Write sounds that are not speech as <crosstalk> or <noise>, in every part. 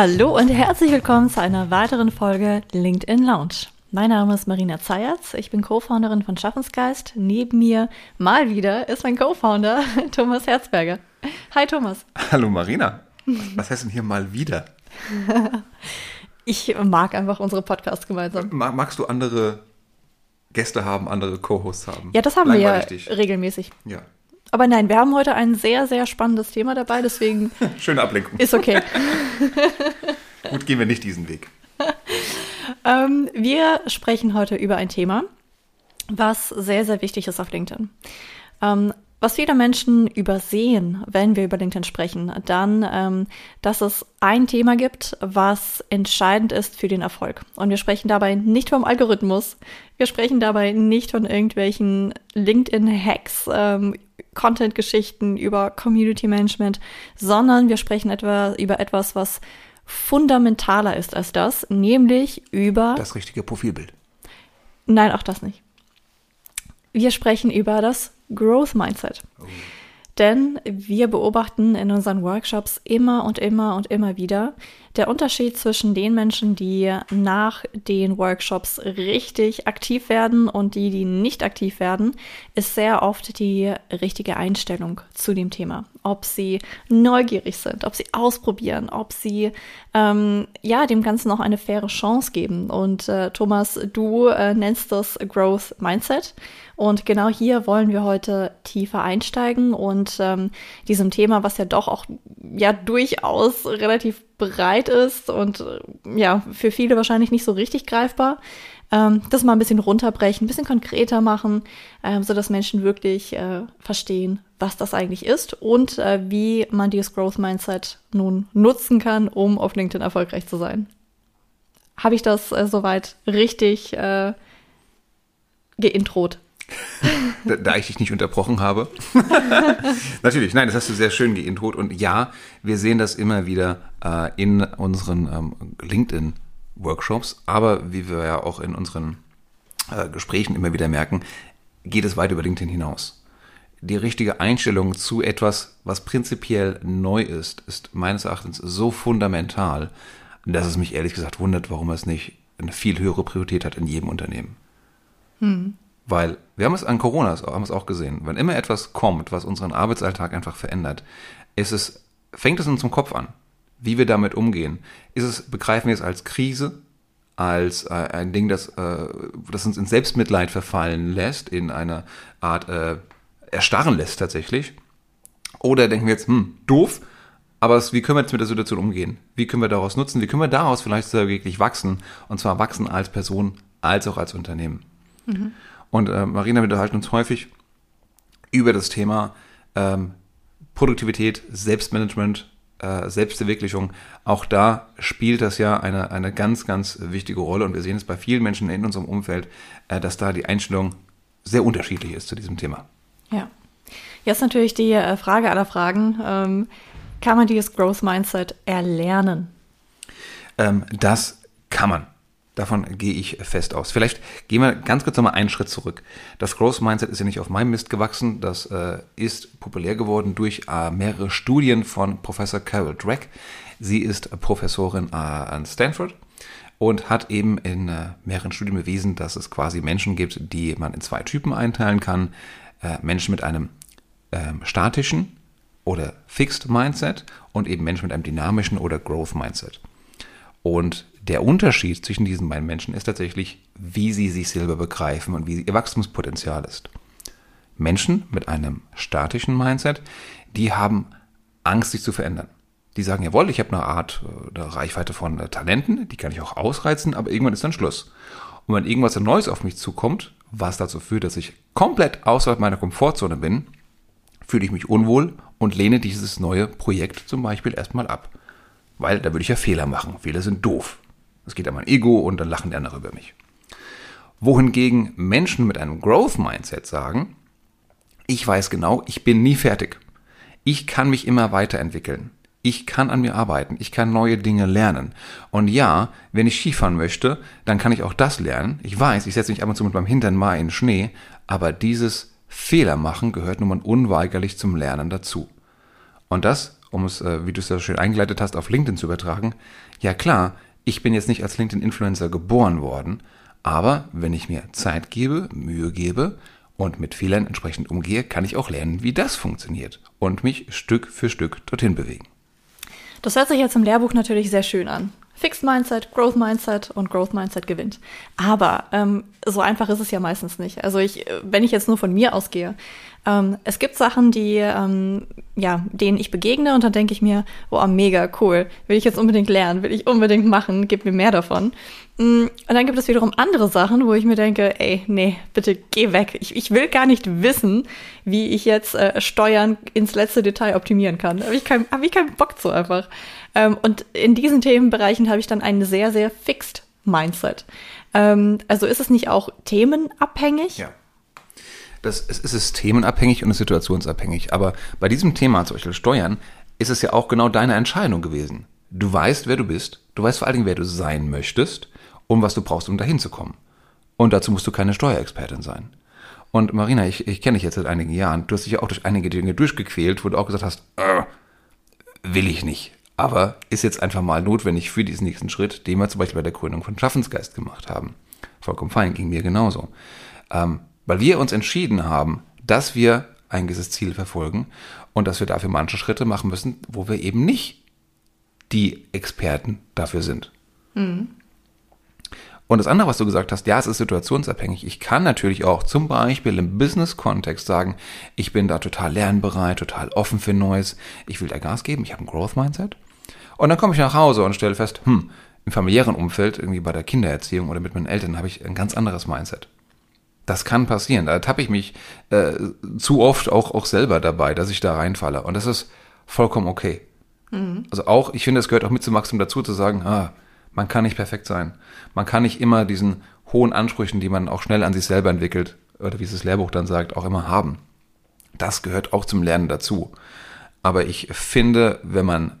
Hallo und herzlich willkommen zu einer weiteren Folge LinkedIn Lounge. Mein Name ist Marina Zayatz, ich bin Co-Founderin von Schaffensgeist. Neben mir mal wieder ist mein Co-Founder <laughs> Thomas Herzberger. Hi Thomas. Hallo Marina. Was heißt denn hier mal wieder? <laughs> ich mag einfach unsere Podcasts gemeinsam. Magst du andere Gäste haben, andere Co-Hosts haben? Ja, das haben wir ja regelmäßig. Ja. Aber nein, wir haben heute ein sehr, sehr spannendes Thema dabei, deswegen. <laughs> Schöne Ablenkung. Ist okay. <laughs> Gut, gehen wir nicht diesen Weg. <laughs> ähm, wir sprechen heute über ein Thema, was sehr, sehr wichtig ist auf LinkedIn. Ähm, was viele Menschen übersehen, wenn wir über LinkedIn sprechen, dann, ähm, dass es ein Thema gibt, was entscheidend ist für den Erfolg. Und wir sprechen dabei nicht vom Algorithmus, wir sprechen dabei nicht von irgendwelchen LinkedIn-Hacks, ähm, Content-Geschichten, über Community Management, sondern wir sprechen etwa über etwas, was fundamentaler ist als das, nämlich über das richtige Profilbild. Nein, auch das nicht. Wir sprechen über das Growth Mindset. Oh. Denn wir beobachten in unseren Workshops immer und immer und immer wieder der Unterschied zwischen den Menschen, die nach den Workshops richtig aktiv werden und die, die nicht aktiv werden, ist sehr oft die richtige Einstellung zu dem Thema. Ob sie neugierig sind, ob sie ausprobieren, ob sie ähm, ja dem Ganzen noch eine faire Chance geben. Und äh, Thomas, du äh, nennst das Growth Mindset. Und genau hier wollen wir heute tiefer einsteigen und ähm, diesem Thema, was ja doch auch ja durchaus relativ breit ist und äh, ja für viele wahrscheinlich nicht so richtig greifbar, ähm, das mal ein bisschen runterbrechen, ein bisschen konkreter machen, ähm, so dass Menschen wirklich äh, verstehen, was das eigentlich ist und äh, wie man dieses Growth Mindset nun nutzen kann, um auf LinkedIn erfolgreich zu sein. Habe ich das äh, soweit richtig äh, geintrot? Da, da, ich dich nicht unterbrochen habe. <laughs> Natürlich, nein, das hast du sehr schön geintrot. Und ja, wir sehen das immer wieder äh, in unseren ähm, LinkedIn-Workshops, aber wie wir ja auch in unseren äh, Gesprächen immer wieder merken, geht es weit über LinkedIn hinaus. Die richtige Einstellung zu etwas, was prinzipiell neu ist, ist meines Erachtens so fundamental, dass es mich ehrlich gesagt wundert, warum es nicht eine viel höhere Priorität hat in jedem Unternehmen. Hm. Weil wir haben es an Corona haben es auch gesehen. Wenn immer etwas kommt, was unseren Arbeitsalltag einfach verändert, ist es, fängt es uns im Kopf an, wie wir damit umgehen. Ist es, begreifen wir es als Krise, als äh, ein Ding, das, äh, das uns in Selbstmitleid verfallen lässt, in eine Art äh, erstarren lässt tatsächlich. Oder denken wir jetzt, hm, doof, aber wie können wir jetzt mit der Situation umgehen? Wie können wir daraus nutzen? Wie können wir daraus vielleicht wirklich wachsen? Und zwar wachsen als Person als auch als Unternehmen. Mhm. Und äh, Marina, wir unterhalten uns häufig über das Thema ähm, Produktivität, Selbstmanagement, äh, Selbstverwirklichung. Auch da spielt das ja eine, eine ganz, ganz wichtige Rolle. Und wir sehen es bei vielen Menschen in unserem Umfeld, äh, dass da die Einstellung sehr unterschiedlich ist zu diesem Thema. Ja. Jetzt natürlich die äh, Frage aller Fragen. Ähm, kann man dieses Growth Mindset erlernen? Ähm, das kann man. Davon gehe ich fest aus. Vielleicht gehen wir ganz kurz nochmal einen Schritt zurück. Das Growth Mindset ist ja nicht auf meinem Mist gewachsen. Das äh, ist populär geworden durch äh, mehrere Studien von Professor Carol Drake. Sie ist Professorin äh, an Stanford und hat eben in äh, mehreren Studien bewiesen, dass es quasi Menschen gibt, die man in zwei Typen einteilen kann. Äh, Menschen mit einem ähm, statischen oder Fixed Mindset und eben Menschen mit einem dynamischen oder Growth Mindset. Und der Unterschied zwischen diesen beiden Menschen ist tatsächlich, wie sie sich selber begreifen und wie ihr Wachstumspotenzial ist. Menschen mit einem statischen Mindset, die haben Angst, sich zu verändern. Die sagen, jawohl, ich habe eine Art, äh, eine Reichweite von äh, Talenten, die kann ich auch ausreizen, aber irgendwann ist dann Schluss. Und wenn irgendwas Neues auf mich zukommt, was dazu führt, dass ich komplett außerhalb meiner Komfortzone bin, fühle ich mich unwohl und lehne dieses neue Projekt zum Beispiel erstmal ab. Weil da würde ich ja Fehler machen. Fehler sind doof. Es geht an mein Ego und dann lachen die anderen über mich. Wohingegen Menschen mit einem Growth-Mindset sagen, ich weiß genau, ich bin nie fertig. Ich kann mich immer weiterentwickeln. Ich kann an mir arbeiten. Ich kann neue Dinge lernen. Und ja, wenn ich Skifahren möchte, dann kann ich auch das lernen. Ich weiß, ich setze mich ab und zu mit meinem Hintern mal in den Schnee, aber dieses Fehler machen gehört nun mal unweigerlich zum Lernen dazu. Und das um es, äh, wie du es ja schön eingeleitet hast, auf LinkedIn zu übertragen, ja klar, ich bin jetzt nicht als LinkedIn-Influencer geboren worden, aber wenn ich mir Zeit gebe, Mühe gebe und mit Fehlern entsprechend umgehe, kann ich auch lernen, wie das funktioniert und mich Stück für Stück dorthin bewegen. Das hört sich jetzt im Lehrbuch natürlich sehr schön an. Fixed Mindset, Growth Mindset und Growth Mindset gewinnt. Aber ähm, so einfach ist es ja meistens nicht. Also ich, wenn ich jetzt nur von mir ausgehe, ähm, es gibt Sachen, die ähm, ja, denen ich begegne und dann denke ich mir, oh, mega cool, will ich jetzt unbedingt lernen, will ich unbedingt machen, gib mir mehr davon. Mm, und dann gibt es wiederum andere Sachen, wo ich mir denke, ey, nee, bitte geh weg. Ich, ich will gar nicht wissen, wie ich jetzt äh, Steuern ins letzte Detail optimieren kann. Habe ich, kein, hab ich keinen Bock zu einfach. Ähm, und in diesen Themenbereichen habe ich dann einen sehr, sehr fixed Mindset. Ähm, also ist es nicht auch themenabhängig? Ja. Das, es ist systemenabhängig und ist situationsabhängig. Aber bei diesem Thema, zum Beispiel Steuern, ist es ja auch genau deine Entscheidung gewesen. Du weißt, wer du bist. Du weißt vor allen Dingen, wer du sein möchtest und was du brauchst, um dahin zu kommen. Und dazu musst du keine Steuerexpertin sein. Und Marina, ich, ich kenne dich jetzt seit einigen Jahren. Du hast dich ja auch durch einige Dinge durchgequält, wo du auch gesagt hast, äh, will ich nicht. Aber ist jetzt einfach mal notwendig für diesen nächsten Schritt, den wir zum Beispiel bei der Krönung von Schaffensgeist gemacht haben. Vollkommen fein, ging mir genauso. Ähm, weil wir uns entschieden haben, dass wir ein gewisses Ziel verfolgen und dass wir dafür manche Schritte machen müssen, wo wir eben nicht die Experten dafür sind. Mhm. Und das andere, was du gesagt hast, ja, es ist situationsabhängig. Ich kann natürlich auch zum Beispiel im Business-Kontext sagen, ich bin da total lernbereit, total offen für Neues. Ich will da Gas geben, ich habe ein Growth-Mindset. Und dann komme ich nach Hause und stelle fest, hm, im familiären Umfeld, irgendwie bei der Kindererziehung oder mit meinen Eltern, habe ich ein ganz anderes Mindset. Das kann passieren. Da tappe ich mich äh, zu oft auch, auch selber dabei, dass ich da reinfalle. Und das ist vollkommen okay. Mhm. Also auch, ich finde, es gehört auch mit zum Maximum dazu, zu sagen, ah, man kann nicht perfekt sein. Man kann nicht immer diesen hohen Ansprüchen, die man auch schnell an sich selber entwickelt, oder wie es das Lehrbuch dann sagt, auch immer haben. Das gehört auch zum Lernen dazu. Aber ich finde, wenn man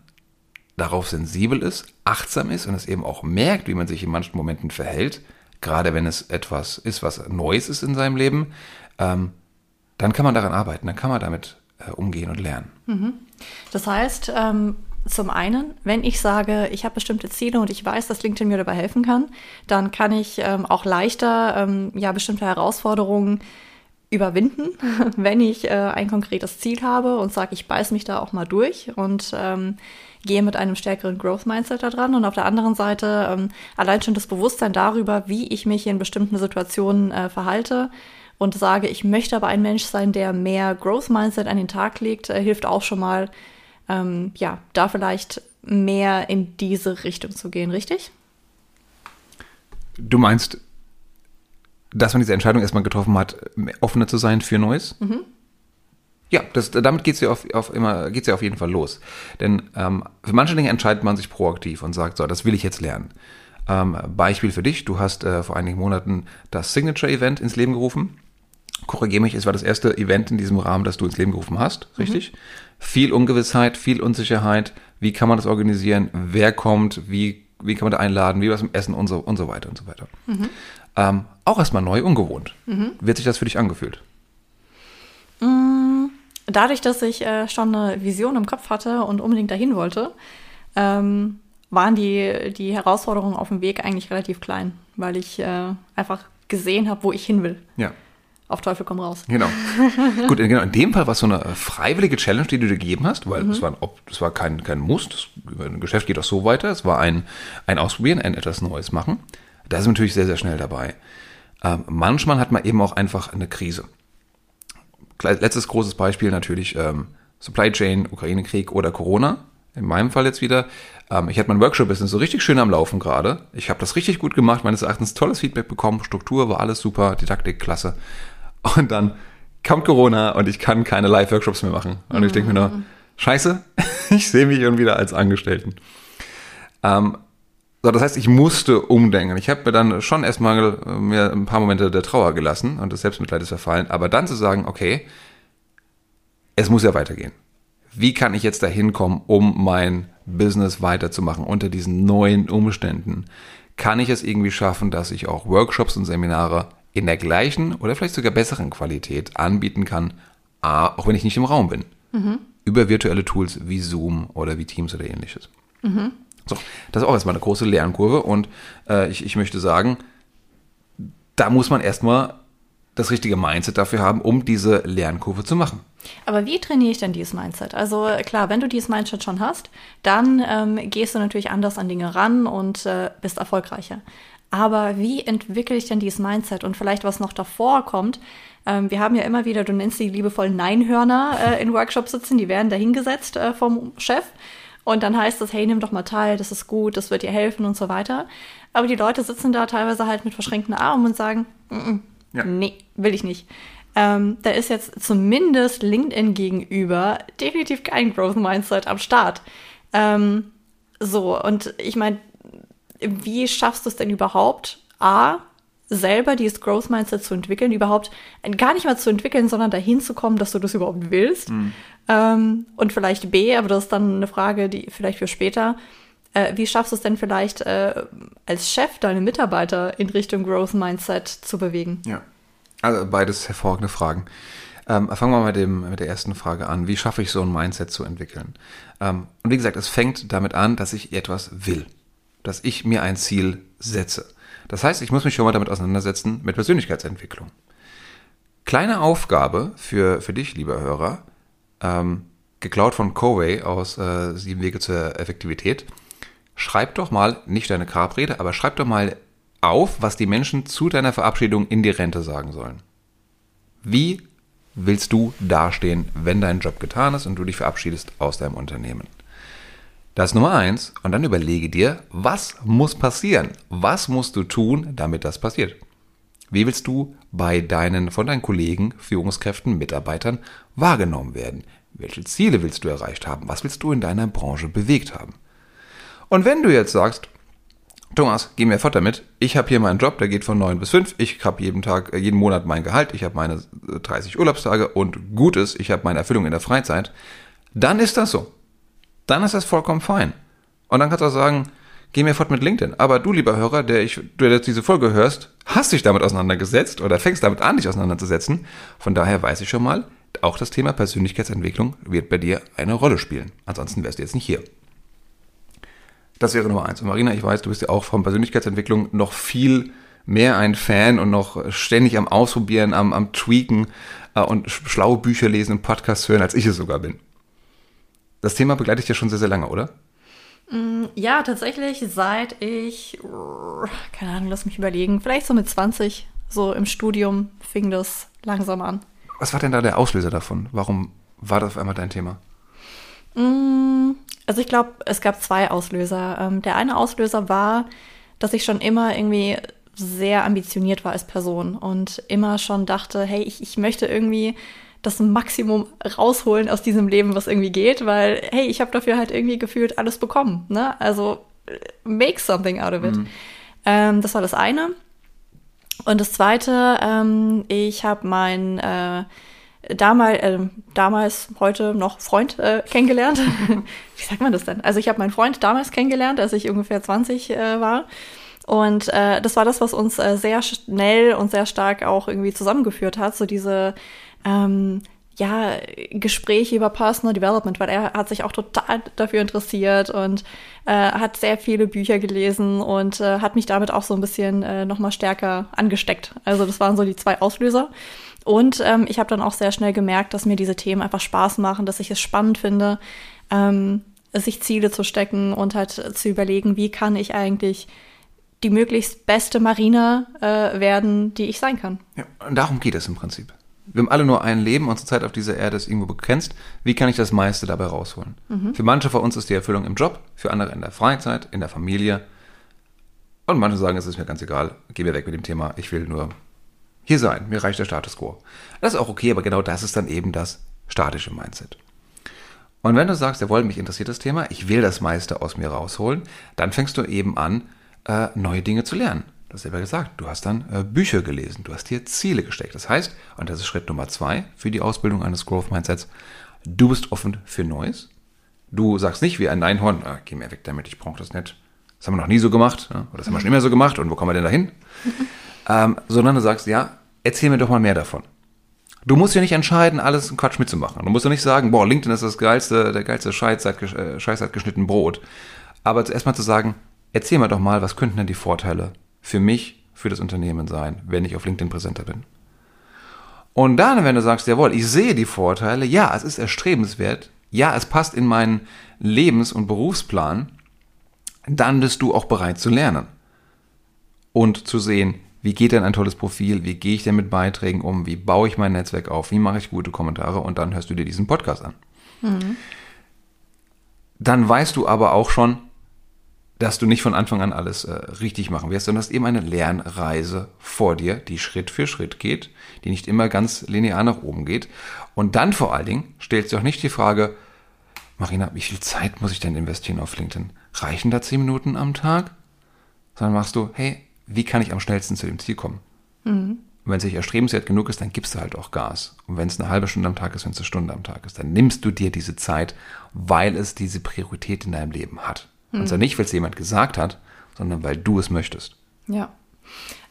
darauf sensibel ist, achtsam ist und es eben auch merkt, wie man sich in manchen Momenten verhält, gerade wenn es etwas ist, was Neues ist in seinem Leben, ähm, dann kann man daran arbeiten, dann kann man damit äh, umgehen und lernen. Mhm. Das heißt, ähm, zum einen, wenn ich sage, ich habe bestimmte Ziele und ich weiß, dass LinkedIn mir dabei helfen kann, dann kann ich ähm, auch leichter ähm, ja bestimmte Herausforderungen überwinden, <laughs> wenn ich äh, ein konkretes Ziel habe und sage, ich beiß mich da auch mal durch und ähm, gehe mit einem stärkeren Growth Mindset da dran und auf der anderen Seite ähm, allein schon das Bewusstsein darüber, wie ich mich in bestimmten Situationen äh, verhalte und sage, ich möchte aber ein Mensch sein, der mehr Growth Mindset an den Tag legt, äh, hilft auch schon mal, ähm, ja, da vielleicht mehr in diese Richtung zu gehen, richtig? Du meinst, dass man diese Entscheidung erstmal getroffen hat, offener zu sein für Neues? Mhm. Ja, das, damit geht's ja auf, auf immer geht's ja auf jeden Fall los. Denn ähm, für manche Dinge entscheidet man sich proaktiv und sagt, so, das will ich jetzt lernen. Ähm, Beispiel für dich, du hast äh, vor einigen Monaten das Signature-Event ins Leben gerufen. Korrigiere mich, es war das erste Event in diesem Rahmen, das du ins Leben gerufen hast, mhm. richtig? Mhm. Viel Ungewissheit, viel Unsicherheit. Wie kann man das organisieren? Wer kommt? Wie, wie kann man da einladen? Wie was im Essen und so, und so weiter und so weiter. Mhm. Ähm, auch erstmal neu, ungewohnt. Mhm. Wird sich das für dich angefühlt? Mhm dadurch, dass ich äh, schon eine Vision im Kopf hatte und unbedingt dahin wollte, ähm, waren die, die Herausforderungen auf dem Weg eigentlich relativ klein, weil ich äh, einfach gesehen habe, wo ich hin will. Ja. Auf Teufel komm raus. Genau. <laughs> Gut, in, genau, in dem Fall war es so eine freiwillige Challenge, die du dir gegeben hast, weil mhm. es war, es war kein, kein Muss. Das, ein Geschäft geht auch so weiter. Es war ein, ein Ausprobieren, ein etwas Neues machen. Da ist man natürlich sehr, sehr schnell dabei. Ähm, manchmal hat man eben auch einfach eine Krise letztes großes Beispiel natürlich ähm, Supply Chain, Ukraine-Krieg oder Corona. In meinem Fall jetzt wieder. Ähm, ich hatte mein Workshop-Business so richtig schön am Laufen gerade. Ich habe das richtig gut gemacht, meines Erachtens tolles Feedback bekommen, Struktur war alles super, Didaktik klasse. Und dann kommt Corona und ich kann keine Live-Workshops mehr machen. Und mhm. ich denke mir nur, scheiße, <laughs> ich sehe mich schon wieder als Angestellten. Ähm, so, das heißt, ich musste umdenken. Ich habe mir dann schon erstmal äh, mir ein paar Momente der Trauer gelassen und des Selbstmitleides verfallen, aber dann zu sagen, okay, es muss ja weitergehen. Wie kann ich jetzt dahin kommen, um mein Business weiterzumachen unter diesen neuen Umständen? Kann ich es irgendwie schaffen, dass ich auch Workshops und Seminare in der gleichen oder vielleicht sogar besseren Qualität anbieten kann, auch wenn ich nicht im Raum bin? Mhm. über virtuelle Tools wie Zoom oder wie Teams oder ähnliches. Mhm. So, das ist auch erstmal eine große Lernkurve und äh, ich, ich möchte sagen, da muss man erstmal das richtige Mindset dafür haben, um diese Lernkurve zu machen. Aber wie trainiere ich denn dieses Mindset? Also klar, wenn du dieses Mindset schon hast, dann ähm, gehst du natürlich anders an Dinge ran und äh, bist erfolgreicher. Aber wie entwickle ich denn dieses Mindset? Und vielleicht, was noch davor kommt, ähm, wir haben ja immer wieder, du nennst die liebevoll Neinhörner äh, in Workshops sitzen, die werden dahingesetzt äh, vom Chef. Und dann heißt es, hey, nimm doch mal teil, das ist gut, das wird dir helfen und so weiter. Aber die Leute sitzen da teilweise halt mit verschränkten Armen und sagen, mm -mm, ja. nee, will ich nicht. Ähm, da ist jetzt zumindest LinkedIn gegenüber definitiv kein Growth Mindset am Start. Ähm, so, und ich meine, wie schaffst du es denn überhaupt, A, selber dieses Growth Mindset zu entwickeln, überhaupt gar nicht mal zu entwickeln, sondern dahin zu kommen, dass du das überhaupt willst. Mhm. Ähm, und vielleicht B, aber das ist dann eine Frage, die vielleicht für später. Äh, wie schaffst du es denn vielleicht äh, als Chef deine Mitarbeiter in Richtung Growth Mindset zu bewegen? Ja, also beides hervorragende Fragen. Ähm, fangen wir mal mit, dem, mit der ersten Frage an. Wie schaffe ich so ein Mindset zu entwickeln? Ähm, und wie gesagt, es fängt damit an, dass ich etwas will, dass ich mir ein Ziel setze. Das heißt, ich muss mich schon mal damit auseinandersetzen mit Persönlichkeitsentwicklung. Kleine Aufgabe für, für dich, lieber Hörer, ähm, geklaut von Covey aus äh, Sieben Wege zur Effektivität. Schreib doch mal, nicht deine Grabrede, aber schreib doch mal auf, was die Menschen zu deiner Verabschiedung in die Rente sagen sollen. Wie willst du dastehen, wenn dein Job getan ist und du dich verabschiedest aus deinem Unternehmen? Das ist Nummer eins. Und dann überlege dir, was muss passieren? Was musst du tun, damit das passiert? Wie willst du bei deinen, von deinen Kollegen, Führungskräften, Mitarbeitern wahrgenommen werden? Welche Ziele willst du erreicht haben? Was willst du in deiner Branche bewegt haben? Und wenn du jetzt sagst, Thomas, geh mir fort damit. Ich habe hier meinen Job, der geht von 9 bis 5. Ich habe jeden Tag, äh, jeden Monat mein Gehalt. Ich habe meine 30 äh, Urlaubstage und gut ist, ich habe meine Erfüllung in der Freizeit. Dann ist das so dann ist das vollkommen fein. Und dann kannst du auch sagen, geh mir fort mit LinkedIn. Aber du, lieber Hörer, der, ich, der jetzt diese Folge hörst, hast dich damit auseinandergesetzt oder fängst damit an, dich auseinanderzusetzen. Von daher weiß ich schon mal, auch das Thema Persönlichkeitsentwicklung wird bei dir eine Rolle spielen. Ansonsten wärst du jetzt nicht hier. Das wäre Nummer eins. Und Marina, ich weiß, du bist ja auch von Persönlichkeitsentwicklung noch viel mehr ein Fan und noch ständig am Ausprobieren, am, am Tweaken äh, und schlaue Bücher lesen und Podcasts hören, als ich es sogar bin. Das Thema begleitet ja schon sehr, sehr lange, oder? Mm, ja, tatsächlich seit ich, keine Ahnung, lass mich überlegen, vielleicht so mit 20, so im Studium fing das langsam an. Was war denn da der Auslöser davon? Warum war das auf einmal dein Thema? Mm, also ich glaube, es gab zwei Auslöser. Ähm, der eine Auslöser war, dass ich schon immer irgendwie sehr ambitioniert war als Person und immer schon dachte, hey, ich, ich möchte irgendwie das Maximum rausholen aus diesem Leben, was irgendwie geht, weil, hey, ich habe dafür halt irgendwie gefühlt alles bekommen. Ne? Also make something out of it. Mhm. Ähm, das war das eine. Und das zweite, ähm, ich habe meinen äh, damals, äh, damals, heute noch Freund äh, kennengelernt. <laughs> Wie sagt man das denn? Also ich habe meinen Freund damals kennengelernt, als ich ungefähr 20 äh, war. Und äh, das war das, was uns äh, sehr schnell und sehr stark auch irgendwie zusammengeführt hat. So diese ähm, ja, Gespräche über Personal Development, weil er hat sich auch total dafür interessiert und äh, hat sehr viele Bücher gelesen und äh, hat mich damit auch so ein bisschen äh, nochmal stärker angesteckt. Also das waren so die zwei Auslöser. Und ähm, ich habe dann auch sehr schnell gemerkt, dass mir diese Themen einfach Spaß machen, dass ich es spannend finde, ähm, sich Ziele zu stecken und halt zu überlegen, wie kann ich eigentlich die möglichst beste Marina äh, werden, die ich sein kann. Ja, und darum geht es im Prinzip wir haben alle nur ein Leben, unsere Zeit auf dieser Erde ist irgendwo begrenzt. Wie kann ich das meiste dabei rausholen? Mhm. Für manche von uns ist die Erfüllung im Job, für andere in der Freizeit, in der Familie. Und manche sagen, es ist mir ganz egal, geh mir weg mit dem Thema, ich will nur hier sein, mir reicht der Status quo. Das ist auch okay, aber genau das ist dann eben das statische Mindset. Und wenn du sagst, jawohl, mich interessiert das Thema, ich will das meiste aus mir rausholen, dann fängst du eben an, äh, neue Dinge zu lernen. Du hast selber gesagt, du hast dann äh, Bücher gelesen, du hast dir Ziele gesteckt. Das heißt, und das ist Schritt Nummer zwei für die Ausbildung eines Growth Mindsets, du bist offen für Neues. Du sagst nicht wie ein Neinhorn, ah, geh mir weg damit, ich brauche das nicht. Das haben wir noch nie so gemacht, ja? oder das haben wir schon immer so gemacht und wo kommen wir denn dahin? <laughs> ähm, sondern du sagst, ja, erzähl mir doch mal mehr davon. Du musst ja nicht entscheiden, alles in Quatsch mitzumachen. Du musst ja nicht sagen, boah, LinkedIn ist das geilste, der geilste Scheiß seit, äh, Scheiß seit geschnitten Brot. Aber zuerst mal zu sagen, erzähl mir doch mal, was könnten denn die Vorteile für mich, für das Unternehmen sein, wenn ich auf LinkedIn präsenter bin? Und dann, wenn du sagst, jawohl, ich sehe die Vorteile, ja, es ist erstrebenswert, ja, es passt in meinen Lebens- und Berufsplan, dann bist du auch bereit zu lernen und zu sehen, wie geht denn ein tolles Profil, wie gehe ich denn mit Beiträgen um, wie baue ich mein Netzwerk auf, wie mache ich gute Kommentare und dann hörst du dir diesen Podcast an. Mhm. Dann weißt du aber auch schon, dass du nicht von Anfang an alles äh, richtig machen wirst, sondern hast eben eine Lernreise vor dir, die Schritt für Schritt geht, die nicht immer ganz linear nach oben geht. Und dann vor allen Dingen stellst du auch nicht die Frage, Marina, wie viel Zeit muss ich denn investieren auf LinkedIn? Reichen da zehn Minuten am Tag? Sondern machst du, hey, wie kann ich am schnellsten zu dem Ziel kommen? Mhm. Und wenn es nicht erstrebenswert genug ist, dann gibst du halt auch Gas. Und wenn es eine halbe Stunde am Tag ist, wenn es eine Stunde am Tag ist, dann nimmst du dir diese Zeit, weil es diese Priorität in deinem Leben hat. Mhm. Und zwar nicht, weil es jemand gesagt hat, sondern weil du es möchtest. Ja.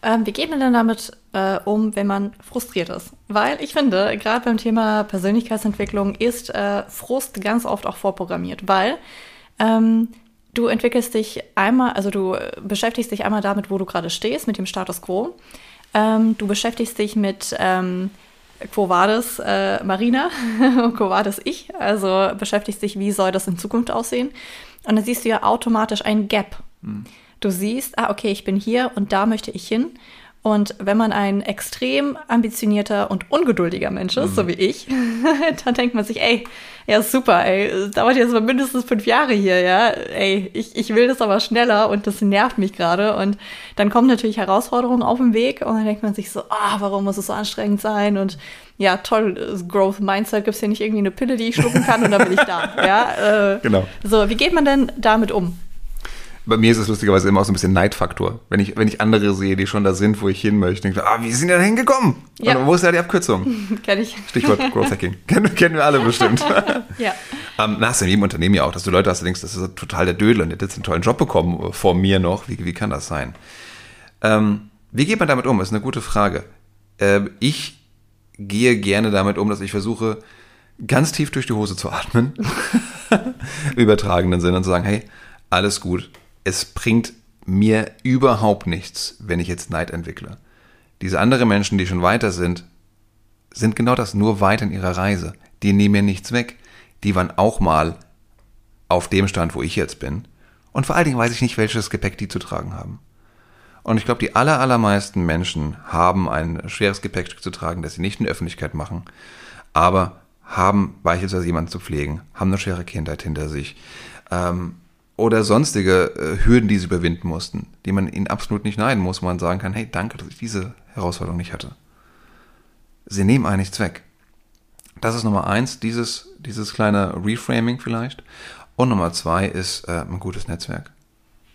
Ähm, wie geht man denn damit äh, um, wenn man frustriert ist? Weil ich finde, gerade beim Thema Persönlichkeitsentwicklung ist äh, Frust ganz oft auch vorprogrammiert, weil ähm, du entwickelst dich einmal, also du beschäftigst dich einmal damit, wo du gerade stehst, mit dem Status quo. Ähm, du beschäftigst dich mit ähm, Quo Vadis äh, Marina <laughs> Quo Vadis ich, also beschäftigst dich, wie soll das in Zukunft aussehen. Und dann siehst du ja automatisch ein Gap. Mhm. Du siehst, ah, okay, ich bin hier und da möchte ich hin. Und wenn man ein extrem ambitionierter und ungeduldiger Mensch ist, mhm. so wie ich, <laughs> dann denkt man sich, ey, ja super, ey, es dauert jetzt mal mindestens fünf Jahre hier, ja, ey, ich, ich will das aber schneller und das nervt mich gerade. Und dann kommen natürlich Herausforderungen auf den Weg und dann denkt man sich so, ah, oh, warum muss es so anstrengend sein? Und ja, toll, Growth Mindset gibt es hier nicht irgendwie eine Pille, die ich schlucken kann und dann bin ich da. Ja, äh, <laughs> genau. So, wie geht man denn damit um? Bei mir ist es lustigerweise immer auch so ein bisschen Neidfaktor. Wenn ich, wenn ich andere sehe, die schon da sind, wo ich hin möchte, denke ich, ah, wie sind die da hingekommen? Ja. Und wo ist da die Abkürzung? <laughs> Kenn ich. Stichwort Growth Hacking. <laughs> kennen, kennen wir alle bestimmt. <laughs> ja. Ähm, na, hast du in jedem Unternehmen ja auch, dass du Leute hast, du denkst, das ist total der Dödel und der hat jetzt einen tollen Job bekommen äh, vor mir noch. Wie, wie kann das sein? Ähm, wie geht man damit um? Das ist eine gute Frage. Ähm, ich gehe gerne damit um, dass ich versuche, ganz tief durch die Hose zu atmen. Übertragenen Sinn und zu sagen, hey, alles gut es bringt mir überhaupt nichts, wenn ich jetzt Neid entwickle. Diese anderen Menschen, die schon weiter sind, sind genau das, nur weiter in ihrer Reise. Die nehmen mir nichts weg. Die waren auch mal auf dem Stand, wo ich jetzt bin. Und vor allen Dingen weiß ich nicht, welches Gepäck die zu tragen haben. Und ich glaube, die aller, allermeisten Menschen haben ein schweres Gepäckstück zu tragen, das sie nicht in der Öffentlichkeit machen, aber haben beispielsweise jemanden zu pflegen, haben eine schwere Kindheit hinter sich, ähm, oder sonstige äh, Hürden, die sie überwinden mussten, die man ihnen absolut nicht neiden muss, wo man sagen kann, hey, danke, dass ich diese Herausforderung nicht hatte. Sie nehmen einen nichts weg. Das ist Nummer eins, dieses, dieses kleine Reframing vielleicht. Und Nummer zwei ist äh, ein gutes Netzwerk,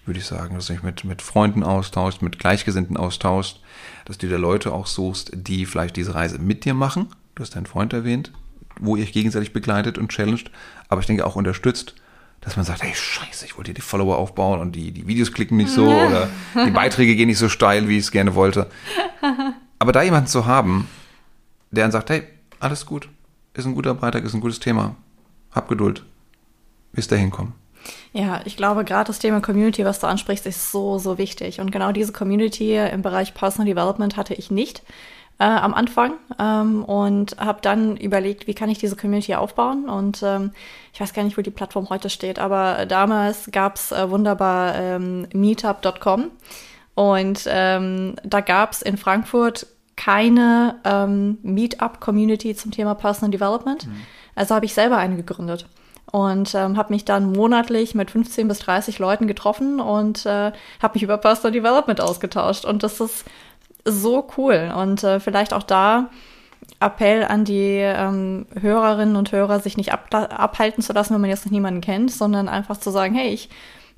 würde ich sagen, dass du dich mit, mit Freunden austauschst, mit Gleichgesinnten austauschst, dass du dir Leute auch suchst, die vielleicht diese Reise mit dir machen. Du hast deinen Freund erwähnt, wo ihr euch gegenseitig begleitet und challenged, aber ich denke auch unterstützt, dass man sagt, hey, scheiße, ich wollte hier die Follower aufbauen und die, die Videos klicken nicht so <laughs> oder die Beiträge gehen nicht so steil, wie ich es gerne wollte. Aber da jemanden zu haben, der dann sagt, hey, alles gut, ist ein guter Beitrag, ist ein gutes Thema, hab Geduld, bis dahin kommen. Ja, ich glaube, gerade das Thema Community, was du ansprichst, ist so, so wichtig. Und genau diese Community im Bereich Personal Development hatte ich nicht äh, am Anfang ähm, und habe dann überlegt, wie kann ich diese Community aufbauen. Und ähm, ich weiß gar nicht, wo die Plattform heute steht, aber damals gab's äh, wunderbar ähm, meetup.com und ähm, da gab's in Frankfurt keine ähm, Meetup-Community zum Thema Personal Development. Mhm. Also habe ich selber eine gegründet und ähm, habe mich dann monatlich mit 15 bis 30 Leuten getroffen und äh, habe mich über Personal Development ausgetauscht. Und das ist so cool. Und äh, vielleicht auch da Appell an die ähm, Hörerinnen und Hörer, sich nicht ab abhalten zu lassen, wenn man jetzt noch niemanden kennt, sondern einfach zu sagen, hey, ich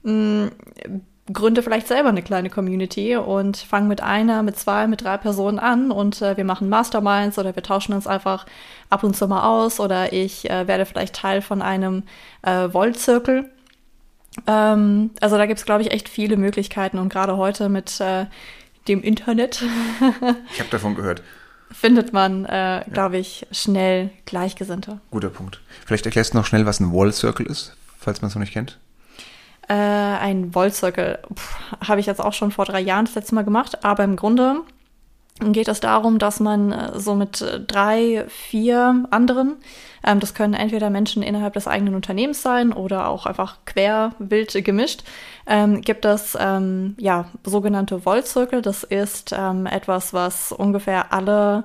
mh, gründe vielleicht selber eine kleine Community und fange mit einer, mit zwei, mit drei Personen an und äh, wir machen Masterminds oder wir tauschen uns einfach ab und zu mal aus oder ich äh, werde vielleicht Teil von einem äh, Volt-Zirkel. Ähm, also da gibt es, glaube ich, echt viele Möglichkeiten und gerade heute mit äh, dem Internet. ich habe davon gehört. findet man, äh, glaube ich, schnell Gleichgesinnte. Guter Punkt. Vielleicht erklärst du noch schnell, was ein Wall Circle ist, falls man es noch nicht kennt. Äh, ein Wall Circle habe ich jetzt auch schon vor drei Jahren das letzte Mal gemacht, aber im Grunde geht es darum, dass man äh, so mit äh, drei, vier anderen, ähm, das können entweder Menschen innerhalb des eigenen Unternehmens sein oder auch einfach quer wild gemischt, ähm, gibt es ähm, ja sogenannte Voltzirkel. Das ist ähm, etwas, was ungefähr alle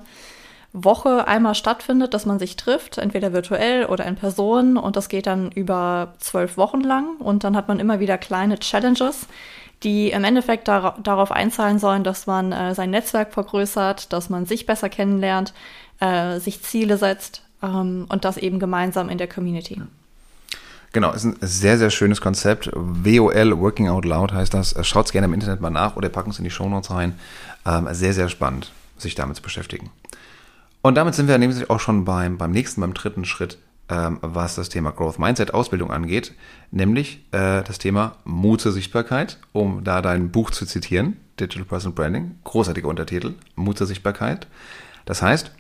Woche einmal stattfindet, dass man sich trifft, entweder virtuell oder in Person. Und das geht dann über zwölf Wochen lang. Und dann hat man immer wieder kleine Challenges, die im Endeffekt dar darauf einzahlen sollen, dass man äh, sein Netzwerk vergrößert, dass man sich besser kennenlernt, äh, sich Ziele setzt ähm, und das eben gemeinsam in der Community. Genau, ist ein sehr, sehr schönes Konzept. WOL, Working Out Loud heißt das. Schaut es gerne im Internet mal nach oder packen es in die Shownotes rein. Ähm, sehr, sehr spannend, sich damit zu beschäftigen. Und damit sind wir nämlich auch schon beim, beim nächsten, beim dritten Schritt ähm, was das Thema Growth Mindset Ausbildung angeht, nämlich äh, das Thema Mut zur Sichtbarkeit, um da dein Buch zu zitieren, Digital Personal Branding, großartiger Untertitel, Mut zur Sichtbarkeit. Das heißt,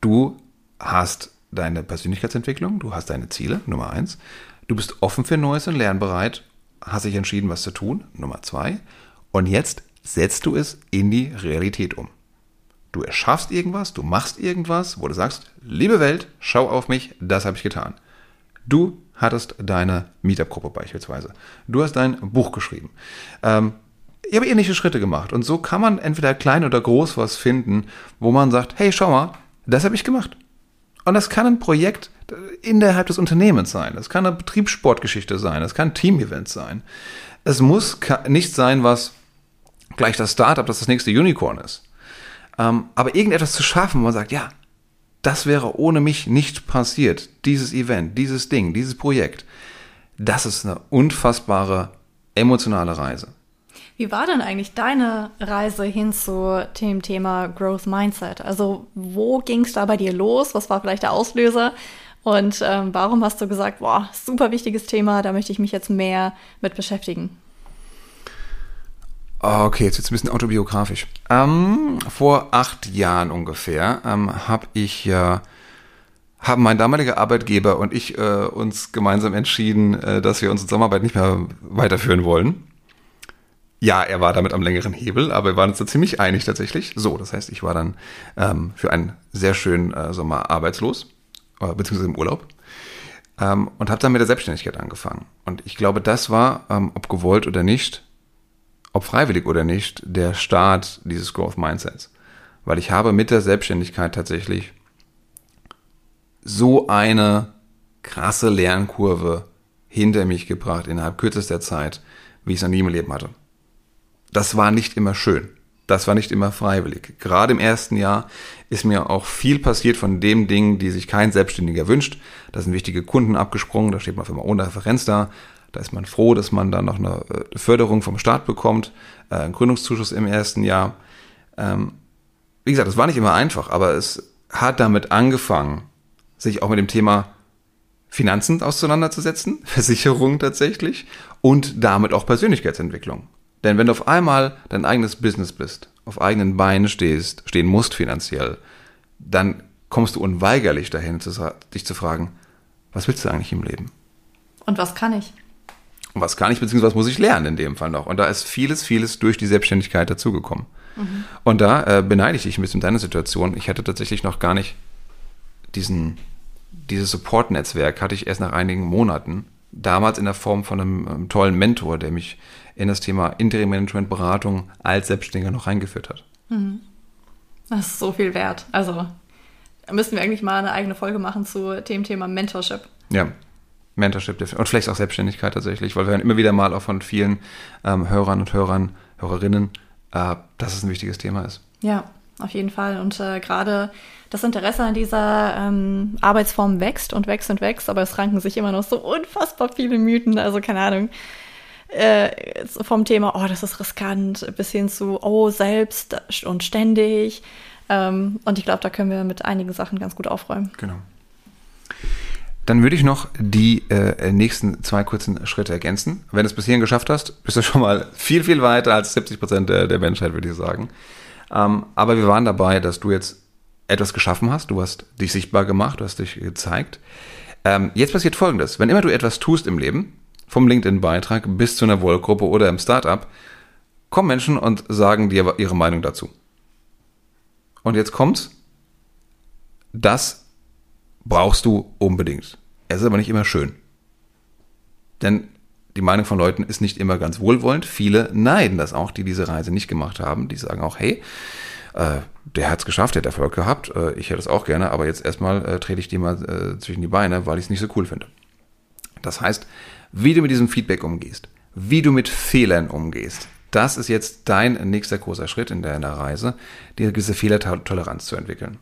du hast deine Persönlichkeitsentwicklung, du hast deine Ziele, Nummer eins, du bist offen für Neues und lernbereit, hast dich entschieden, was zu tun, Nummer zwei, und jetzt setzt du es in die Realität um. Du erschaffst irgendwas, du machst irgendwas, wo du sagst, liebe Welt, schau auf mich, das habe ich getan. Du hattest deine Meetup-Gruppe beispielsweise. Du hast dein Buch geschrieben. Ähm, ich habe ähnliche Schritte gemacht. Und so kann man entweder klein oder groß was finden, wo man sagt, hey, schau mal, das habe ich gemacht. Und das kann ein Projekt innerhalb des Unternehmens sein. Das kann eine Betriebssportgeschichte sein. Das kann ein Team-Event sein. Es muss nicht sein, was gleich das Startup, das das nächste Unicorn ist. Ähm, aber irgendetwas zu schaffen, wo man sagt, ja, das wäre ohne mich nicht passiert. Dieses Event, dieses Ding, dieses Projekt. Das ist eine unfassbare emotionale Reise. Wie war denn eigentlich deine Reise hin zu dem Thema Growth Mindset? Also wo ging es da bei dir los? Was war vielleicht der Auslöser? Und ähm, warum hast du gesagt, boah, super wichtiges Thema, da möchte ich mich jetzt mehr mit beschäftigen? Ah, okay, jetzt wird's ein bisschen autobiografisch. Ähm, vor acht Jahren ungefähr ähm, habe ich ja. Äh, haben mein damaliger Arbeitgeber und ich äh, uns gemeinsam entschieden, äh, dass wir unsere Zusammenarbeit nicht mehr weiterführen wollen. Ja, er war damit am längeren Hebel, aber wir waren uns da ziemlich einig tatsächlich. So, das heißt, ich war dann ähm, für einen sehr schönen äh, Sommer arbeitslos, äh, beziehungsweise im Urlaub, ähm, und habe dann mit der Selbstständigkeit angefangen. Und ich glaube, das war, ähm, ob gewollt oder nicht, ob freiwillig oder nicht, der Start dieses Growth Mindsets. Weil ich habe mit der Selbstständigkeit tatsächlich so eine krasse Lernkurve hinter mich gebracht innerhalb kürzester Zeit, wie ich es noch nie im Leben hatte. Das war nicht immer schön. Das war nicht immer freiwillig. Gerade im ersten Jahr ist mir auch viel passiert von dem Ding, die sich kein Selbstständiger wünscht. Da sind wichtige Kunden abgesprungen, da steht man für mal ohne Referenz da. Da ist man froh, dass man dann noch eine äh, Förderung vom Staat bekommt, äh, einen Gründungszuschuss im ersten Jahr. Ähm, wie gesagt, das war nicht immer einfach, aber es hat damit angefangen, sich auch mit dem Thema Finanzen auseinanderzusetzen, <laughs> Versicherung tatsächlich und damit auch Persönlichkeitsentwicklung. Denn wenn du auf einmal dein eigenes Business bist, auf eigenen Beinen stehst, stehen musst finanziell, dann kommst du unweigerlich dahin, dich zu fragen, was willst du eigentlich im Leben? Und was kann ich? Und was kann ich, beziehungsweise was muss ich lernen in dem Fall noch? Und da ist vieles, vieles durch die Selbstständigkeit dazugekommen. Mhm. Und da äh, beneide ich dich ein bisschen in deiner Situation. Ich hatte tatsächlich noch gar nicht diesen, dieses Support-Netzwerk hatte ich erst nach einigen Monaten. Damals in der Form von einem, einem tollen Mentor, der mich in das Thema Interim-Management-Beratung als Selbstständiger noch reingeführt hat. Mhm. Das ist so viel wert. Also müssten wir eigentlich mal eine eigene Folge machen zu dem Thema Mentorship. Ja, Mentorship und vielleicht auch Selbstständigkeit tatsächlich, weil wir hören immer wieder mal auch von vielen ähm, Hörern und Hörern, Hörerinnen, äh, dass es ein wichtiges Thema ist. Ja, auf jeden Fall. Und äh, gerade das Interesse an dieser ähm, Arbeitsform wächst und wächst und wächst, aber es ranken sich immer noch so unfassbar viele Mythen. Also keine Ahnung. Äh, vom Thema, oh, das ist riskant, bis hin zu, oh, selbst und ständig. Ähm, und ich glaube, da können wir mit einigen Sachen ganz gut aufräumen. Genau. Dann würde ich noch die äh, nächsten zwei kurzen Schritte ergänzen. Wenn du es bis hierhin geschafft hast, bist du schon mal viel, viel weiter als 70 Prozent der, der Menschheit, würde ich sagen. Ähm, aber wir waren dabei, dass du jetzt etwas geschaffen hast, du hast dich sichtbar gemacht, du hast dich gezeigt. Ähm, jetzt passiert Folgendes. Wenn immer du etwas tust im Leben, vom LinkedIn-Beitrag bis zu einer Wohlgruppe oder im Startup, kommen Menschen und sagen dir ihre Meinung dazu. Und jetzt kommt's. Das brauchst du unbedingt. Es ist aber nicht immer schön. Denn die Meinung von Leuten ist nicht immer ganz wohlwollend. Viele neiden das auch, die diese Reise nicht gemacht haben. Die sagen auch, hey, äh, der hat es geschafft, der hat Erfolg gehabt, äh, ich hätte es auch gerne, aber jetzt erstmal äh, trete ich die mal äh, zwischen die Beine, weil ich es nicht so cool finde. Das heißt, wie du mit diesem Feedback umgehst, wie du mit Fehlern umgehst, das ist jetzt dein nächster großer Schritt in deiner Reise, die gewisse Fehlertoleranz zu entwickeln.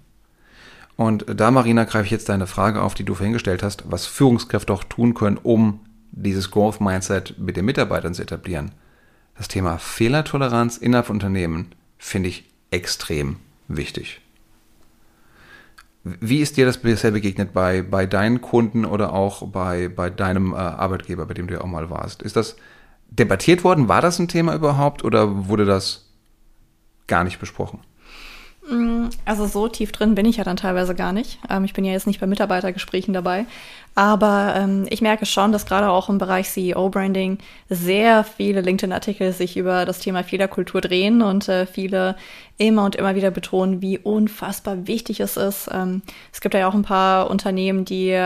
Und da, Marina, greife ich jetzt deine Frage auf, die du vorhin gestellt hast, was Führungskräfte auch tun können, um dieses Growth Mindset mit den Mitarbeitern zu etablieren. Das Thema Fehlertoleranz innerhalb von Unternehmen finde ich extrem wichtig. Wie ist dir das bisher begegnet bei, bei deinen Kunden oder auch bei, bei deinem äh, Arbeitgeber, bei dem du ja auch mal warst? Ist das debattiert worden? War das ein Thema überhaupt oder wurde das gar nicht besprochen? Mm, also so tief drin bin ich ja dann teilweise gar nicht. Ähm, ich bin ja jetzt nicht bei Mitarbeitergesprächen dabei. Aber ähm, ich merke schon, dass gerade auch im Bereich CEO-Branding sehr viele LinkedIn-Artikel sich über das Thema Fehlerkultur drehen und äh, viele immer und immer wieder betonen, wie unfassbar wichtig es ist. Ähm, es gibt ja auch ein paar Unternehmen, die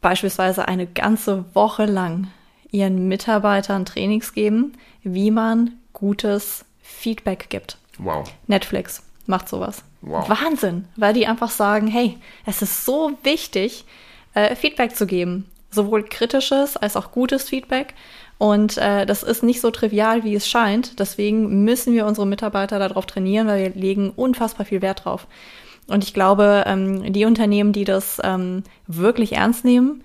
beispielsweise eine ganze Woche lang ihren Mitarbeitern Trainings geben, wie man gutes Feedback gibt. Wow. Netflix macht sowas. Wow. Wahnsinn, weil die einfach sagen, hey, es ist so wichtig, äh, Feedback zu geben. Sowohl kritisches als auch gutes Feedback. Und äh, das ist nicht so trivial, wie es scheint. Deswegen müssen wir unsere Mitarbeiter darauf trainieren, weil wir legen unfassbar viel Wert drauf. Und ich glaube, ähm, die Unternehmen, die das ähm, wirklich ernst nehmen,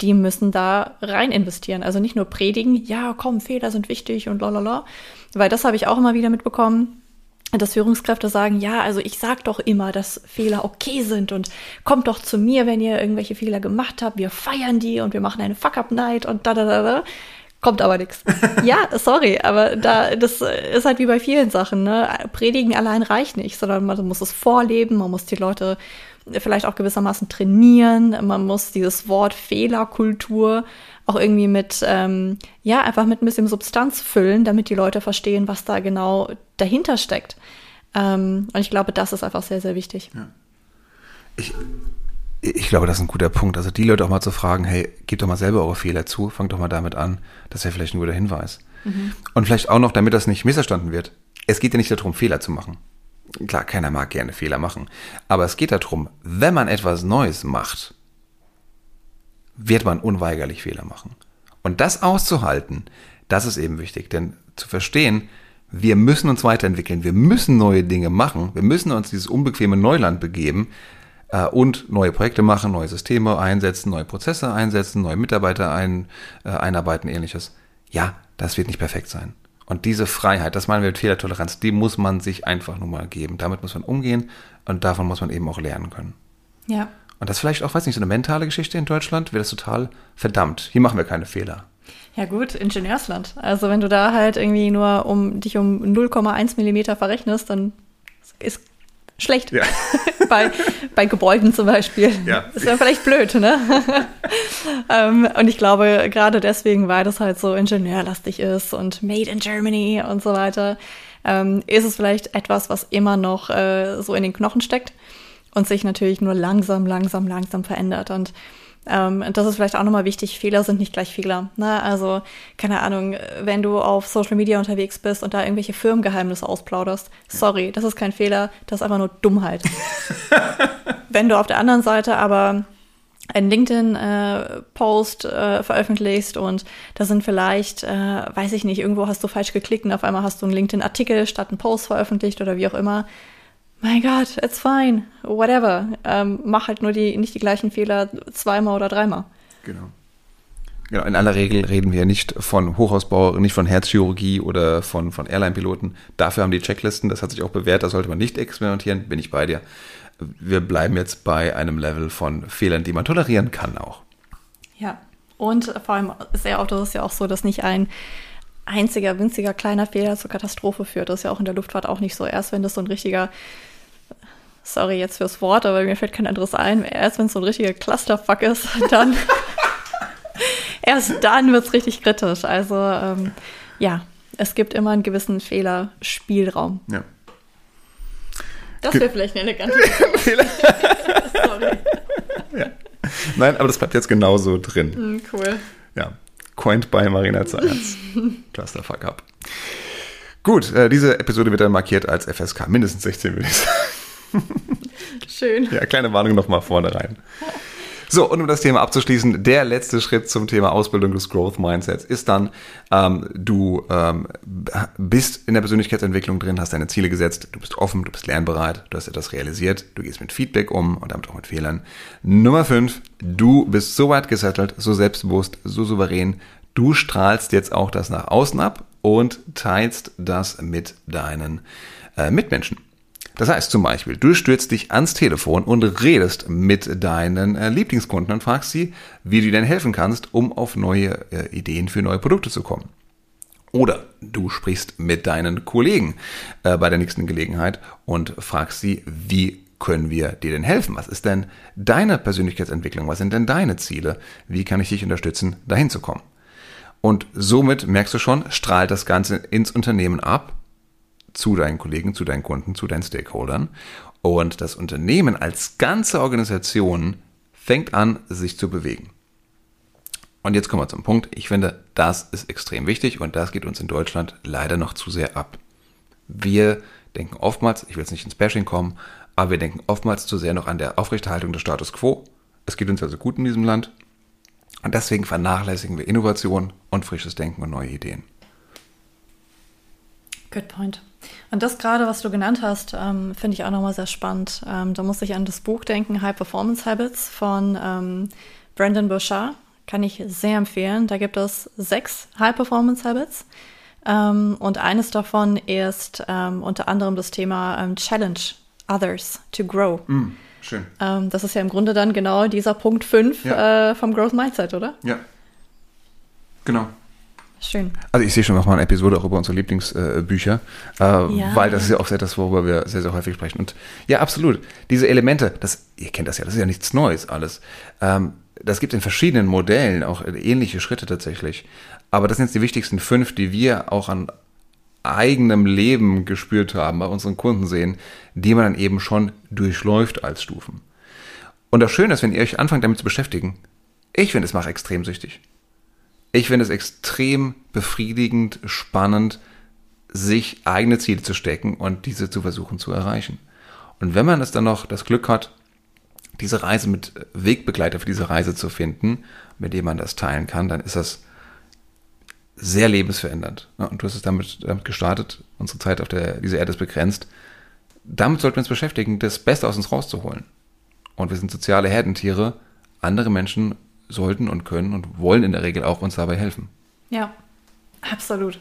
die müssen da rein investieren. Also nicht nur predigen, ja, komm, Fehler sind wichtig und lalala. Weil das habe ich auch immer wieder mitbekommen dass Führungskräfte sagen, ja, also ich sag doch immer, dass Fehler okay sind und kommt doch zu mir, wenn ihr irgendwelche Fehler gemacht habt, wir feiern die und wir machen eine Fuck-Up-Night und da, da, da, da. Kommt aber nichts. <laughs> Ja, sorry, aber da, das ist halt wie bei vielen Sachen, ne? Predigen allein reicht nicht, sondern man muss es vorleben, man muss die Leute vielleicht auch gewissermaßen trainieren, man muss dieses Wort Fehlerkultur auch irgendwie mit, ähm, ja, einfach mit ein bisschen Substanz füllen, damit die Leute verstehen, was da genau dahinter steckt. Ähm, und ich glaube, das ist einfach sehr, sehr wichtig. Ja. Ich, ich glaube, das ist ein guter Punkt. Also die Leute auch mal zu fragen, hey, gebt doch mal selber eure Fehler zu, fangt doch mal damit an. Das wäre vielleicht ein guter Hinweis. Mhm. Und vielleicht auch noch, damit das nicht missverstanden wird. Es geht ja nicht darum, Fehler zu machen. Klar, keiner mag gerne Fehler machen. Aber es geht darum, wenn man etwas Neues macht, wird man unweigerlich Fehler machen. Und das auszuhalten, das ist eben wichtig. Denn zu verstehen, wir müssen uns weiterentwickeln, wir müssen neue Dinge machen, wir müssen uns dieses unbequeme Neuland begeben äh, und neue Projekte machen, neue Systeme einsetzen, neue Prozesse einsetzen, neue Mitarbeiter ein, äh, einarbeiten, ähnliches. Ja, das wird nicht perfekt sein. Und diese Freiheit, das meinen wir mit Fehlertoleranz, die muss man sich einfach nur mal geben. Damit muss man umgehen und davon muss man eben auch lernen können. Ja. Und das ist vielleicht auch, weiß nicht, so eine mentale Geschichte in Deutschland, wäre das total verdammt. Hier machen wir keine Fehler. Ja gut, Ingenieursland. Also wenn du da halt irgendwie nur um dich um 0,1 Millimeter verrechnest, dann ist schlecht. Ja. <laughs> bei, bei Gebäuden zum Beispiel. Ja. Das wäre vielleicht blöd, ne? um, <laughs> ähm, und ich glaube, gerade deswegen, weil das halt so ingenieurlastig ist und made in Germany und so weiter, ähm, ist es vielleicht etwas, was immer noch äh, so in den Knochen steckt und sich natürlich nur langsam, langsam, langsam verändert. Und ähm, das ist vielleicht auch nochmal wichtig, Fehler sind nicht gleich Fehler. Ne? Also, keine Ahnung, wenn du auf Social Media unterwegs bist und da irgendwelche Firmengeheimnisse ausplauderst, sorry, das ist kein Fehler, das ist einfach nur Dummheit. <laughs> wenn du auf der anderen Seite aber einen LinkedIn-Post äh, äh, veröffentlichst und da sind vielleicht, äh, weiß ich nicht, irgendwo hast du falsch geklickt und auf einmal hast du einen LinkedIn-Artikel statt einen Post veröffentlicht oder wie auch immer, mein Gott, it's fine, whatever. Ähm, mach halt nur die, nicht die gleichen Fehler zweimal oder dreimal. Genau. Genau, in aller Regel reden wir nicht von Hochhausbauer, nicht von Herzchirurgie oder von, von Airline-Piloten. Dafür haben die Checklisten, das hat sich auch bewährt, da sollte man nicht experimentieren, bin ich bei dir. Wir bleiben jetzt bei einem Level von Fehlern, die man tolerieren kann auch. Ja, und vor allem sehr oft ist es ja auch so, dass nicht ein einziger winziger kleiner Fehler zur Katastrophe führt. Das ist ja auch in der Luftfahrt auch nicht so. Erst wenn das so ein richtiger sorry jetzt fürs Wort, aber mir fällt kein anderes ein. Erst wenn es so ein richtiger Clusterfuck ist, dann <laughs> erst dann wird es richtig kritisch. Also ähm, ja, es gibt immer einen gewissen Fehlerspielraum. Ja. Das wäre vielleicht eine elegante <laughs> Sorry. Ja. Nein, aber das bleibt jetzt genauso drin. Hm, cool. Ja. Coined by Marina Zayatz. <laughs> Clusterfuck up. Gut, äh, diese Episode wird dann markiert als FSK, mindestens 16, würde ich sagen. <laughs> Schön. Ja, kleine Warnung nochmal vorne rein. So, und um das Thema abzuschließen, der letzte Schritt zum Thema Ausbildung des Growth Mindsets ist dann, ähm, du ähm, bist in der Persönlichkeitsentwicklung drin, hast deine Ziele gesetzt, du bist offen, du bist lernbereit, du hast etwas realisiert, du gehst mit Feedback um und damit auch mit Fehlern. Nummer fünf, du bist so weit gesettelt, so selbstbewusst, so souverän, du strahlst jetzt auch das nach außen ab und teilst das mit deinen äh, Mitmenschen. Das heißt zum Beispiel, du stürzt dich ans Telefon und redest mit deinen äh, Lieblingskunden und fragst sie, wie du ihnen helfen kannst, um auf neue äh, Ideen für neue Produkte zu kommen. Oder du sprichst mit deinen Kollegen äh, bei der nächsten Gelegenheit und fragst sie, wie können wir dir denn helfen? Was ist denn deine Persönlichkeitsentwicklung? Was sind denn deine Ziele? Wie kann ich dich unterstützen, dahin zu kommen? Und somit merkst du schon, strahlt das Ganze ins Unternehmen ab zu deinen Kollegen, zu deinen Kunden, zu deinen Stakeholdern. Und das Unternehmen als ganze Organisation fängt an, sich zu bewegen. Und jetzt kommen wir zum Punkt. Ich finde, das ist extrem wichtig und das geht uns in Deutschland leider noch zu sehr ab. Wir denken oftmals, ich will jetzt nicht ins Bashing kommen, aber wir denken oftmals zu sehr noch an der Aufrechterhaltung des Status quo. Es geht uns also gut in diesem Land und deswegen vernachlässigen wir Innovation und frisches Denken und neue Ideen. Good point. Und das gerade, was du genannt hast, ähm, finde ich auch nochmal sehr spannend. Ähm, da muss ich an das Buch denken, High Performance Habits von ähm, Brandon Bouchard. Kann ich sehr empfehlen. Da gibt es sechs High Performance Habits. Ähm, und eines davon ist ähm, unter anderem das Thema ähm, Challenge Others to Grow. Mm, schön. das ist ja im Grunde dann genau dieser Punkt 5 ja. äh, vom Growth Mindset, oder? Ja. Genau. Schön. Also ich sehe schon noch mal eine Episode auch über unsere Lieblingsbücher, äh, ja. weil das ist ja auch etwas, worüber wir sehr, sehr häufig sprechen. Und ja, absolut. Diese Elemente, das, ihr kennt das ja, das ist ja nichts Neues alles. Ähm, das gibt in verschiedenen Modellen auch ähnliche Schritte tatsächlich. Aber das sind jetzt die wichtigsten fünf, die wir auch an eigenem Leben gespürt haben, bei unseren Kunden sehen, die man dann eben schon durchläuft als Stufen. Und das Schöne ist, wenn ihr euch anfangt damit zu beschäftigen, ich finde, es macht extrem süchtig. Ich finde es extrem befriedigend, spannend, sich eigene Ziele zu stecken und diese zu versuchen zu erreichen. Und wenn man es dann noch das Glück hat, diese Reise mit Wegbegleiter für diese Reise zu finden, mit dem man das teilen kann, dann ist das sehr lebensverändernd. Und du hast es damit, damit gestartet, unsere Zeit auf der, dieser Erde ist begrenzt. Damit sollten wir uns beschäftigen, das Beste aus uns rauszuholen. Und wir sind soziale Herdentiere. Andere Menschen sollten und können und wollen in der Regel auch uns dabei helfen. Ja, absolut.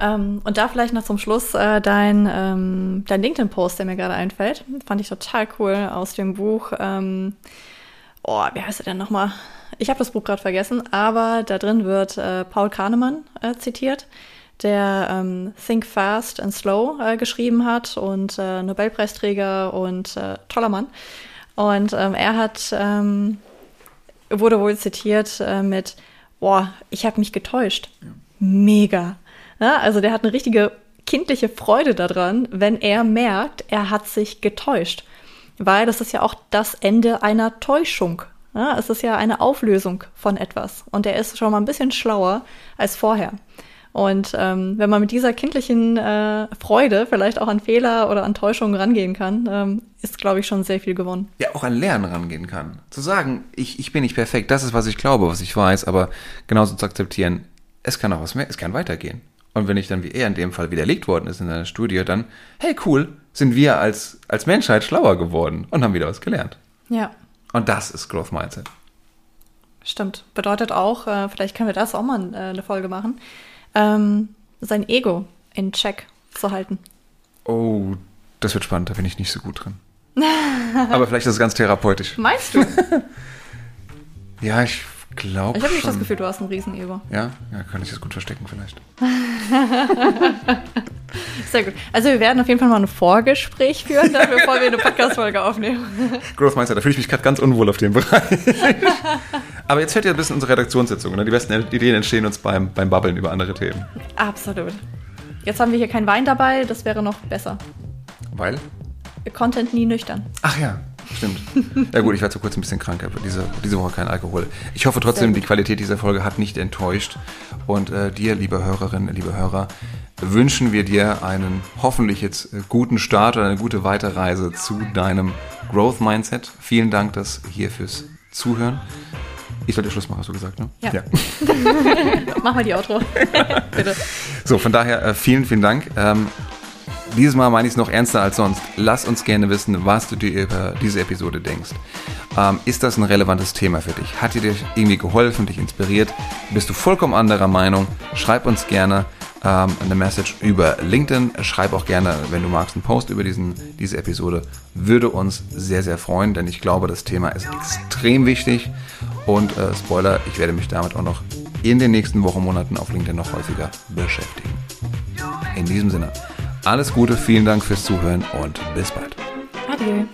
Ähm, und da vielleicht noch zum Schluss äh, dein, ähm, dein LinkedIn-Post, der mir gerade einfällt. Fand ich total cool aus dem Buch. Ähm, oh, wie heißt er denn nochmal? Ich habe das Buch gerade vergessen, aber da drin wird äh, Paul Kahnemann äh, zitiert, der ähm, Think Fast and Slow äh, geschrieben hat und äh, Nobelpreisträger und äh, toller Mann. Und ähm, er hat ähm, wurde wohl zitiert äh, mit, boah, ich habe mich getäuscht. Ja. Mega. Ja, also der hat eine richtige kindliche Freude daran, wenn er merkt, er hat sich getäuscht. Weil das ist ja auch das Ende einer Täuschung. Ja, es ist ja eine Auflösung von etwas. Und er ist schon mal ein bisschen schlauer als vorher. Und ähm, wenn man mit dieser kindlichen äh, Freude vielleicht auch an Fehler oder an Täuschungen rangehen kann, ähm, ist, glaube ich, schon sehr viel gewonnen. Ja, auch an Lernen rangehen kann. Zu sagen, ich, ich bin nicht perfekt, das ist, was ich glaube, was ich weiß, aber genauso zu akzeptieren, es kann auch was mehr, es kann weitergehen. Und wenn ich dann, wie er in dem Fall widerlegt worden ist in einer Studie, dann, hey cool, sind wir als, als Menschheit schlauer geworden und haben wieder was gelernt. Ja. Und das ist Growth Mindset. Stimmt. Bedeutet auch, äh, vielleicht können wir das auch mal äh, eine Folge machen, ähm, sein Ego in Check zu halten. Oh, das wird spannend, da bin ich nicht so gut drin. <laughs> Aber vielleicht ist es ganz therapeutisch. Meinst du? <laughs> ja, ich glaube. Ich habe nicht das Gefühl, du hast ein Riesen-Ego. Ja? Ja, kann ich das gut verstecken vielleicht. <laughs> Sehr gut. Also wir werden auf jeden Fall mal ein Vorgespräch führen, dann, bevor wir eine Podcast-Folge aufnehmen. <laughs> Growth Mindset, da fühle ich mich gerade ganz unwohl auf dem Bereich. <laughs> Aber jetzt fällt ja ein bisschen unsere Redaktionssitzung. Ne? Die besten Ideen entstehen uns beim, beim Babbeln über andere Themen. Absolut. Jetzt haben wir hier keinen Wein dabei, das wäre noch besser. Weil? Content nie nüchtern. Ach ja, stimmt. Ja gut, ich war zu kurz ein bisschen krank, aber diese, diese Woche kein Alkohol. Ich hoffe trotzdem, die Qualität dieser Folge hat nicht enttäuscht. Und äh, dir, liebe Hörerinnen, liebe Hörer, wünschen wir dir einen hoffentlich jetzt äh, guten Start oder eine gute Weiterreise zu deinem Growth Mindset. Vielen Dank dass hier fürs Zuhören. Ich sollte Schluss machen, hast du gesagt, ne? Ja. ja. <laughs> Mach mal die Outro. <laughs> Bitte. So, von daher äh, vielen, vielen Dank. Ähm, dieses Mal meine ich es noch ernster als sonst. Lass uns gerne wissen, was du dir über diese Episode denkst. Ähm, ist das ein relevantes Thema für dich? Hat dir irgendwie geholfen, dich inspiriert? Bist du vollkommen anderer Meinung? Schreib uns gerne ähm, eine Message über LinkedIn. Schreib auch gerne, wenn du magst, einen Post über diesen, diese Episode. Würde uns sehr, sehr freuen, denn ich glaube, das Thema ist extrem wichtig. Und äh, Spoiler, ich werde mich damit auch noch in den nächsten Wochen, Monaten auf LinkedIn noch häufiger beschäftigen. In diesem Sinne, alles Gute, vielen Dank fürs Zuhören und bis bald. Adieu.